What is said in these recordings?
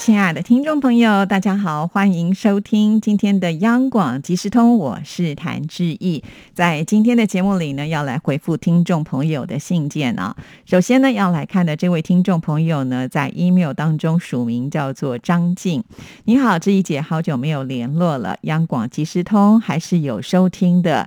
亲爱的听众朋友，大家好，欢迎收听今天的央广即时通，我是谭志毅。在今天的节目里呢，要来回复听众朋友的信件啊。首先呢，要来看的这位听众朋友呢，在 email 当中署名叫做张静。你好，志毅姐，好久没有联络了，央广即时通还是有收听的。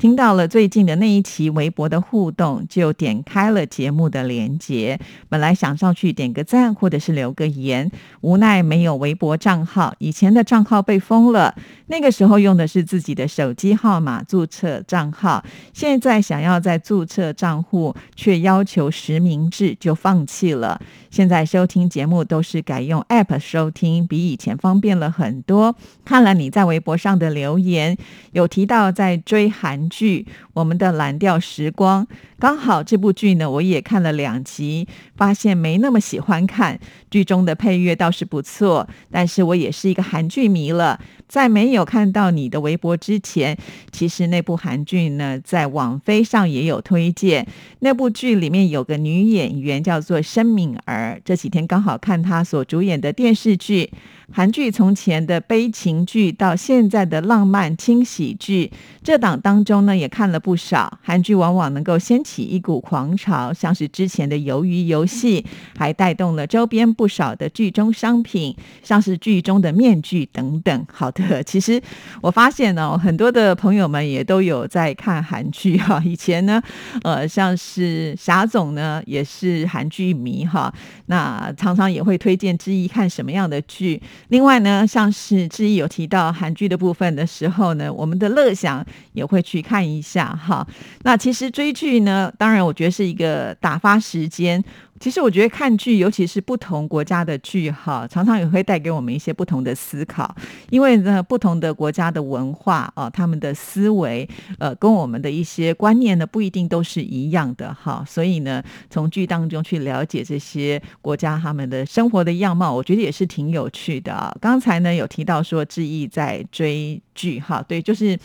听到了最近的那一期微博的互动，就点开了节目的连接。本来想上去点个赞或者是留个言，无奈没有微博账号，以前的账号被封了。那个时候用的是自己的手机号码注册账号，现在想要再注册账户，却要求实名制，就放弃了。现在收听节目都是改用 App 收听，比以前方便了很多。看了你在微博上的留言，有提到在追韩。剧《我们的蓝调时光》，刚好这部剧呢，我也看了两集，发现没那么喜欢看。剧中的配乐倒是不错，但是我也是一个韩剧迷了。在没有看到你的微博之前，其实那部韩剧呢，在网飞上也有推荐。那部剧里面有个女演员叫做申敏儿，这几天刚好看她所主演的电视剧。韩剧从前的悲情剧到现在的浪漫轻喜剧，这档当中呢也看了不少。韩剧往往能够掀起一股狂潮，像是之前的《鱿鱼游戏》，还带动了周边不少的剧中商品，像是剧中的面具等等。好其实我发现呢，很多的朋友们也都有在看韩剧哈。以前呢，呃，像是霞总呢也是韩剧迷哈，那常常也会推荐之一看什么样的剧。另外呢，像是志毅有提到韩剧的部分的时候呢，我们的乐享也会去看一下哈。那其实追剧呢，当然我觉得是一个打发时间。其实我觉得看剧，尤其是不同国家的剧，哈，常常也会带给我们一些不同的思考。因为呢，不同的国家的文化啊，他们的思维，呃，跟我们的一些观念呢，不一定都是一样的，哈。所以呢，从剧当中去了解这些国家他们的生活的样貌，我觉得也是挺有趣的啊。刚才呢有提到说，志毅在追剧，哈，对，就是。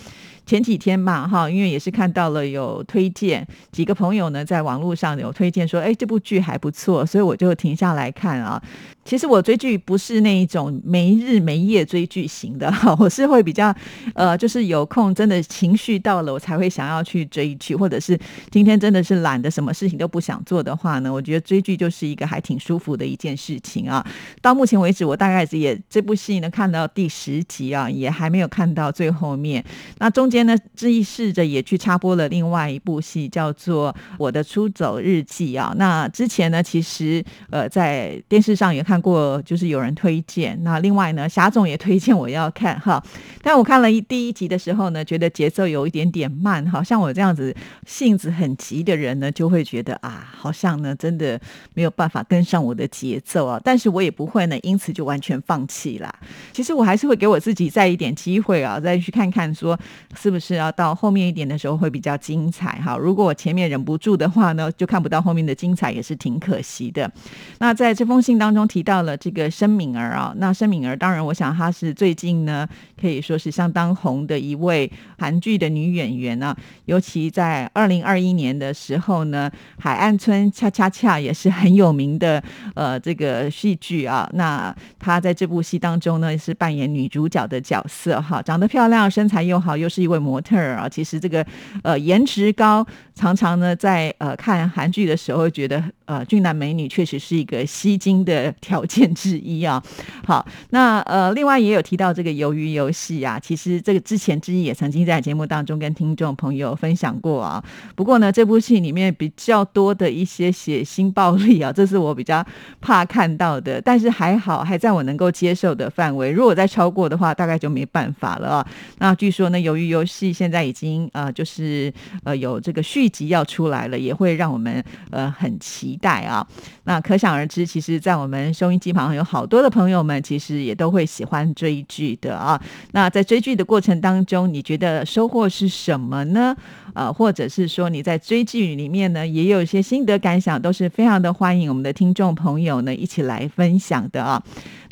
前几天嘛，哈，因为也是看到了有推荐，几个朋友呢在网络上有推荐说，哎，这部剧还不错，所以我就停下来看啊。其实我追剧不是那一种没日没夜追剧型的，我是会比较，呃，就是有空真的情绪到了，我才会想要去追剧，或者是今天真的是懒得什么事情都不想做的话呢，我觉得追剧就是一个还挺舒服的一件事情啊。到目前为止，我大概也这部戏呢看到第十集啊，也还没有看到最后面。那中间呢，志毅试着也去插播了另外一部戏，叫做《我的出走日记》啊。那之前呢，其实呃在电视上也看。看过就是有人推荐，那另外呢，霞总也推荐我要看哈，但我看了一第一集的时候呢，觉得节奏有一点点慢，好像我这样子性子很急的人呢，就会觉得啊，好像呢真的没有办法跟上我的节奏啊，但是我也不会呢，因此就完全放弃啦。其实我还是会给我自己再一点机会啊，再去看看说是不是要到后面一点的时候会比较精彩哈。如果我前面忍不住的话呢，就看不到后面的精彩，也是挺可惜的。那在这封信当中提。到了这个申敏儿啊，那申敏儿当然，我想她是最近呢可以说是相当红的一位韩剧的女演员啊。尤其在二零二一年的时候呢，《海岸村恰恰恰》也是很有名的呃这个戏剧啊。那她在这部戏当中呢是扮演女主角的角色哈，长得漂亮，身材又好，又是一位模特儿啊。其实这个呃颜值高，常常呢在呃看韩剧的时候觉得呃俊男美女确实是一个吸睛的条。件之一啊，好，那呃，另外也有提到这个鱿鱼游游戏啊，其实这个之前之一也曾经在节目当中跟听众朋友分享过啊。不过呢，这部戏里面比较多的一些血腥暴力啊，这是我比较怕看到的。但是还好，还在我能够接受的范围。如果再超过的话，大概就没办法了啊。那据说呢，由于游戏现在已经呃，就是呃有这个续集要出来了，也会让我们呃很期待啊。那可想而知，其实，在我们收音机旁有好多的朋友们，其实也都会喜欢追剧的啊。那在追剧的过程当中，你觉得收获是什么呢？呃，或者是说你在追剧里面呢，也有一些心得感想，都是非常的欢迎我们的听众朋友呢一起来分享的啊。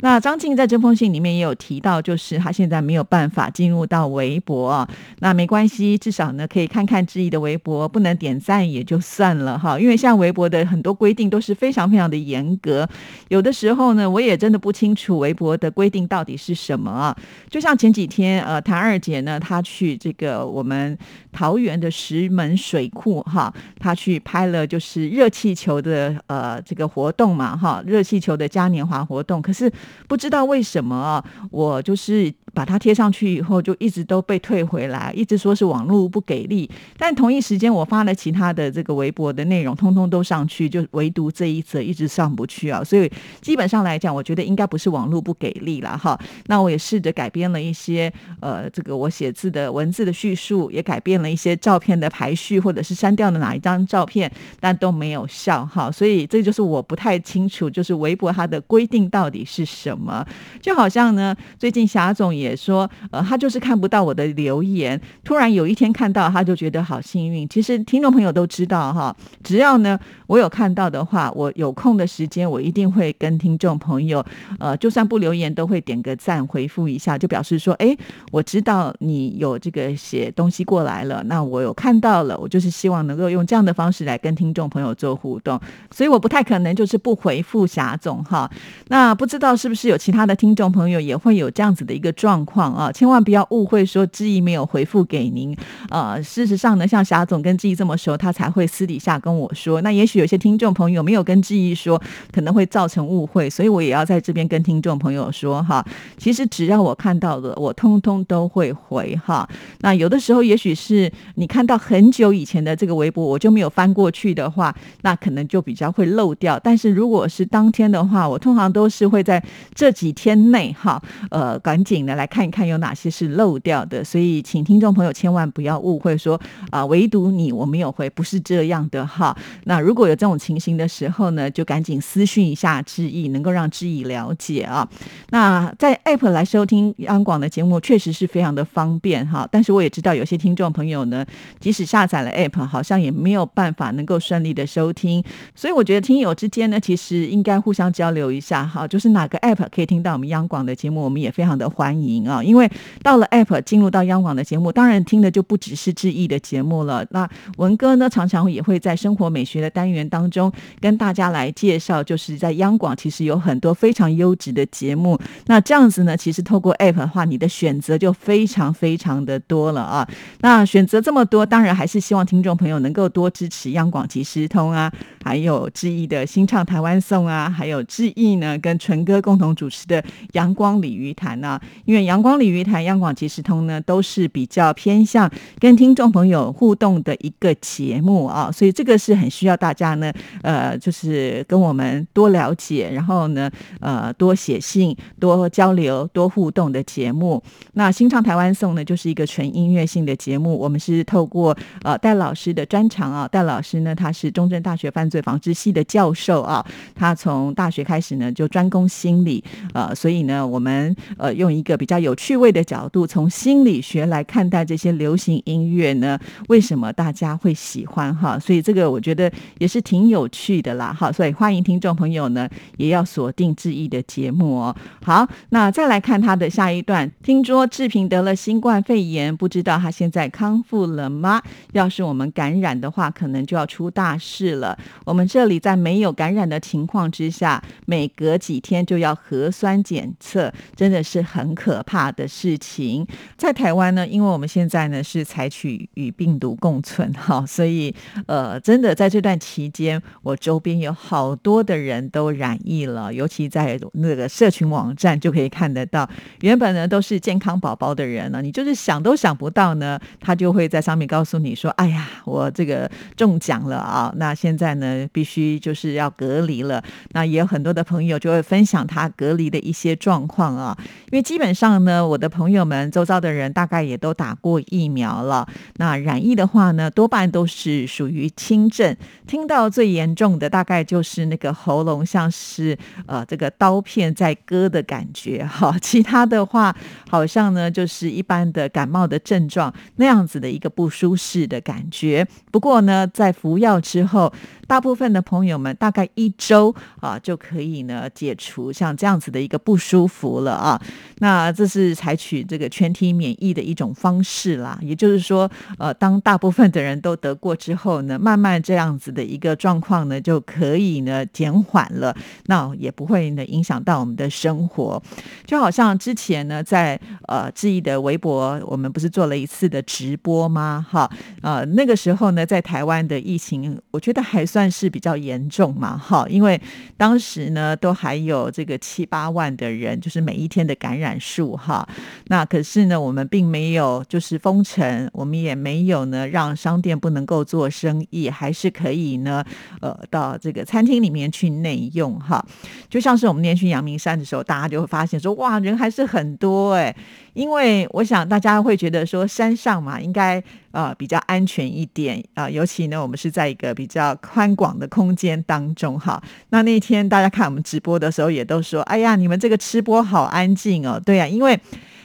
那张静在这封信里面也有提到，就是他现在没有办法进入到微博啊，那没关系，至少呢可以看看志毅的微博，不能点赞也就算了哈，因为像微博的很多规定都是非常非常的严格，有的时候呢，我也真的不清楚微博的规定到底是什么啊。就像前几天呃，谭二姐呢，她去这个我们桃园的石门水库哈，他去拍了就是热气球的呃这个活动嘛哈，热气球的嘉年华活动，可是。不知道为什么，我就是把它贴上去以后，就一直都被退回来，一直说是网络不给力。但同一时间，我发了其他的这个微博的内容，通通都上去，就唯独这一则一直上不去啊。所以基本上来讲，我觉得应该不是网络不给力了哈。那我也试着改编了一些呃，这个我写字的文字的叙述，也改变了一些照片的排序，或者是删掉了哪一张照片，但都没有效哈。所以这就是我不太清楚，就是微博它的规定到底是。什么？就好像呢，最近霞总也也说，呃，他就是看不到我的留言，突然有一天看到，他就觉得好幸运。其实听众朋友都知道哈，只要呢我有看到的话，我有空的时间，我一定会跟听众朋友，呃，就算不留言，都会点个赞回复一下，就表示说，哎，我知道你有这个写东西过来了，那我有看到了，我就是希望能够用这样的方式来跟听众朋友做互动，所以我不太可能就是不回复霞总哈。那不知道是不？是有其他的听众朋友也会有这样子的一个状状况啊，千万不要误会说志毅没有回复给您。呃，事实上呢，像霞总跟志毅这么熟，他才会私底下跟我说。那也许有些听众朋友没有跟志毅说，可能会造成误会，所以我也要在这边跟听众朋友说哈。其实只要我看到的，我通通都会回哈。那有的时候，也许是你看到很久以前的这个微博，我就没有翻过去的话，那可能就比较会漏掉。但是如果是当天的话，我通常都是会在。这几天内哈，呃，赶紧的来看一看有哪些是漏掉的，所以请听众朋友千万不要误会说啊，唯独你我没有回，不是这样的哈。那如果有这种情形的时候呢，就赶紧私讯一下志毅，能够让志毅了解啊。那在 App 来收听央广的节目确实是非常的方便哈，但是我也知道有些听众朋友呢，即使下载了 App，好像也没有办法能够顺利的收听，所以我觉得听友之间呢，其实应该互相交流一下哈，就是哪个 App。可以听到我们央广的节目，我们也非常的欢迎啊！因为到了 App 进入到央广的节目，当然听的就不只是志毅的节目了。那文哥呢，常常也会在生活美学的单元当中跟大家来介绍，就是在央广其实有很多非常优质的节目。那这样子呢，其实透过 App 的话，你的选择就非常非常的多了啊！那选择这么多，当然还是希望听众朋友能够多支持央广及时通啊，还有志毅的新唱台湾颂啊，还有志毅呢跟纯哥共同。主持的阳光鲤鱼潭呢，因为阳光鲤鱼台、央广即时通呢，都是比较偏向跟听众朋友互动的一个节目啊，所以这个是很需要大家呢，呃，就是跟我们多了解，然后呢，呃，多写信、多交流、多互动的节目。那新唱台湾颂呢，就是一个纯音乐性的节目，我们是透过呃戴老师的专长啊，戴老师呢，他是中正大学犯罪防治系的教授啊，他从大学开始呢，就专攻心。理呃，所以呢，我们呃用一个比较有趣味的角度，从心理学来看待这些流行音乐呢，为什么大家会喜欢哈？所以这个我觉得也是挺有趣的啦，哈。所以欢迎听众朋友呢，也要锁定志毅的节目哦。好，那再来看他的下一段，听说志平得了新冠肺炎，不知道他现在康复了吗？要是我们感染的话，可能就要出大事了。我们这里在没有感染的情况之下，每隔几天就要。核酸检测真的是很可可怕的事情。在台湾呢，因为我们现在呢是采取与病毒共存哈，所以呃，真的在这段期间，我周边有好多的人都染疫了，尤其在那个社群网站就可以看得到，原本呢都是健康宝宝的人呢，你就是想都想不到呢，他就会在上面告诉你说：“哎呀，我这个中奖了啊！”那现在呢，必须就是要隔离了。那也有很多的朋友就会分享他。隔离的一些状况啊，因为基本上呢，我的朋友们周遭的人大概也都打过疫苗了。那染疫的话呢，多半都是属于轻症，听到最严重的大概就是那个喉咙像是呃这个刀片在割的感觉哈。其他的话，好像呢就是一般的感冒的症状那样子的一个不舒适的感觉。不过呢，在服药之后，大部分的朋友们大概一周啊就可以呢解除像这样子的一个不舒服了啊。那这是采取这个全体免疫的一种方式啦。也就是说，呃，当大部分的人都得过之后呢，慢慢这样子的一个状况呢就可以呢减缓了，那也不会呢影响到我们的生活。就好像之前呢，在呃志毅的微博，我们不是做了一次的直播吗？哈，呃，那个时候呢，在台湾的疫情，我觉得还算是比较严重嘛，哈，因为当时呢，都还有这个七八万的人，就是每一天的感染数，哈。那可是呢，我们并没有就是封城，我们也没有呢让商店不能够做生意，还是可以呢，呃，到这个餐厅里面去内用，哈。就像是我们那天去阳明山的时候，大家就会发现说，哇，人还是很多哎。因为我想大家会觉得说山上嘛，应该呃比较安全一点啊，尤其呢我们是在一个比较宽广的空间当中哈。那那天大家看我们直播的时候，也都说，哎呀，你们这个吃播好安静哦。对呀，因为。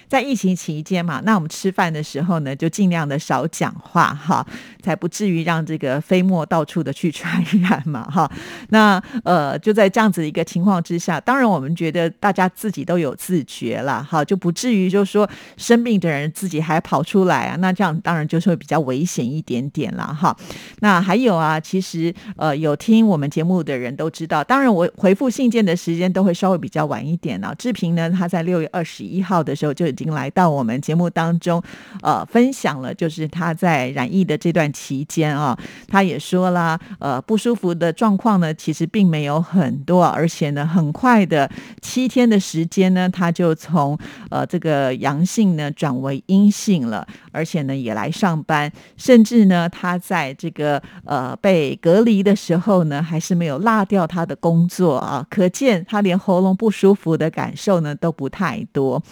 在疫情期间嘛，那我们吃饭的时候呢，就尽量的少讲话哈，才不至于让这个飞沫到处的去传染嘛哈。那呃，就在这样子一个情况之下，当然我们觉得大家自己都有自觉了哈，就不至于就是说生病的人自己还跑出来啊，那这样当然就是会比较危险一点点了哈。那还有啊，其实呃有听我们节目的人都知道，当然我回复信件的时间都会稍微比较晚一点呢。志平呢，他在六月二十一号的时候就。已经来到我们节目当中，呃，分享了就是他在染疫的这段期间啊，他也说了，呃，不舒服的状况呢，其实并没有很多，而且呢，很快的七天的时间呢，他就从呃这个阳性呢转为阴性了，而且呢也来上班，甚至呢他在这个呃被隔离的时候呢，还是没有落掉他的工作啊，可见他连喉咙不舒服的感受呢都不太多。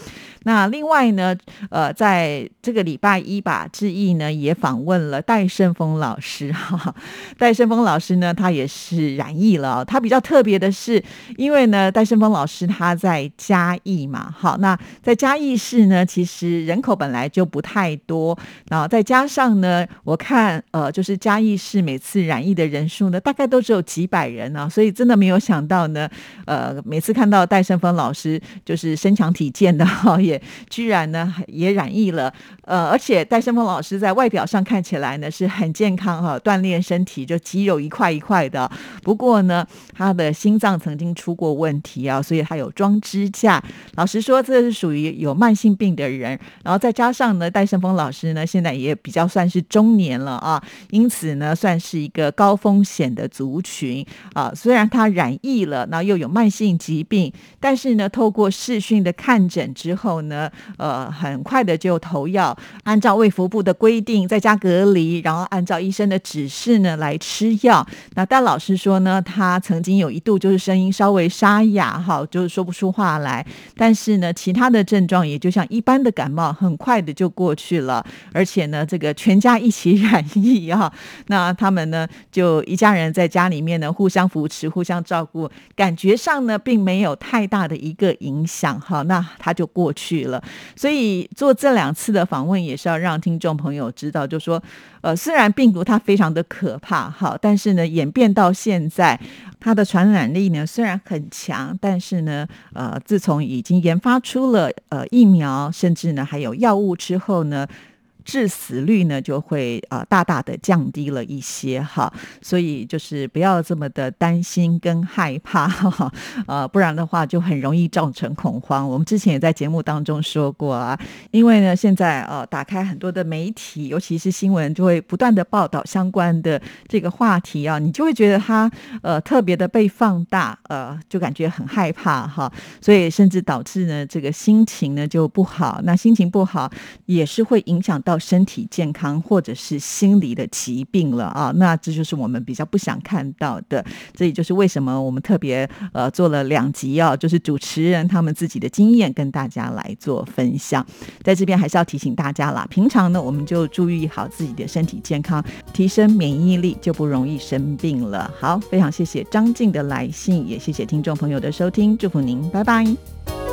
那另另外呢，呃，在这个礼拜一吧，志毅呢也访问了戴胜峰老师 哈。戴胜峰老师呢，他也是染疫了。他比较特别的是，因为呢，戴胜峰老师他在嘉义嘛，好，那在嘉义市呢，其实人口本来就不太多，然后再加上呢，我看呃，就是嘉义市每次染疫的人数呢，大概都只有几百人啊，所以真的没有想到呢，呃，每次看到戴胜峰老师就是身强体健的哈，也。居然呢也染疫了，呃，而且戴胜峰老师在外表上看起来呢是很健康哈，锻炼身体就肌肉一块一块的。不过呢，他的心脏曾经出过问题啊，所以他有装支架。老实说，这是属于有慢性病的人。然后再加上呢，戴胜峰老师呢现在也比较算是中年了啊，因此呢算是一个高风险的族群啊。虽然他染疫了，然后又有慢性疾病，但是呢，透过视讯的看诊之后呢。呃，很快的就投药，按照卫福部的规定在家隔离，然后按照医生的指示呢来吃药。那但老师说呢，他曾经有一度就是声音稍微沙哑，哈，就是说不出话来。但是呢，其他的症状也就像一般的感冒，很快的就过去了。而且呢，这个全家一起 染疫哈，那他们呢就一家人在家里面呢互相扶持、互相照顾，感觉上呢并没有太大的一个影响哈，那他就过去了。所以做这两次的访问，也是要让听众朋友知道，就说，呃，虽然病毒它非常的可怕，哈，但是呢，演变到现在，它的传染力呢虽然很强，但是呢，呃，自从已经研发出了呃疫苗，甚至呢还有药物之后呢。致死率呢就会啊大大的降低了一些哈，所以就是不要这么的担心跟害怕哈，呃，不然的话就很容易造成恐慌。我们之前也在节目当中说过啊，因为呢现在呃打开很多的媒体，尤其是新闻，就会不断的报道相关的这个话题啊，你就会觉得它呃特别的被放大，呃，就感觉很害怕哈，所以甚至导致呢这个心情呢就不好，那心情不好也是会影响到身体健康或者是心理的疾病了啊，那这就是我们比较不想看到的。这也就是为什么我们特别呃做了两集啊，就是主持人他们自己的经验跟大家来做分享。在这边还是要提醒大家啦，平常呢我们就注意好自己的身体健康，提升免疫力，就不容易生病了。好，非常谢谢张静的来信，也谢谢听众朋友的收听，祝福您，拜拜。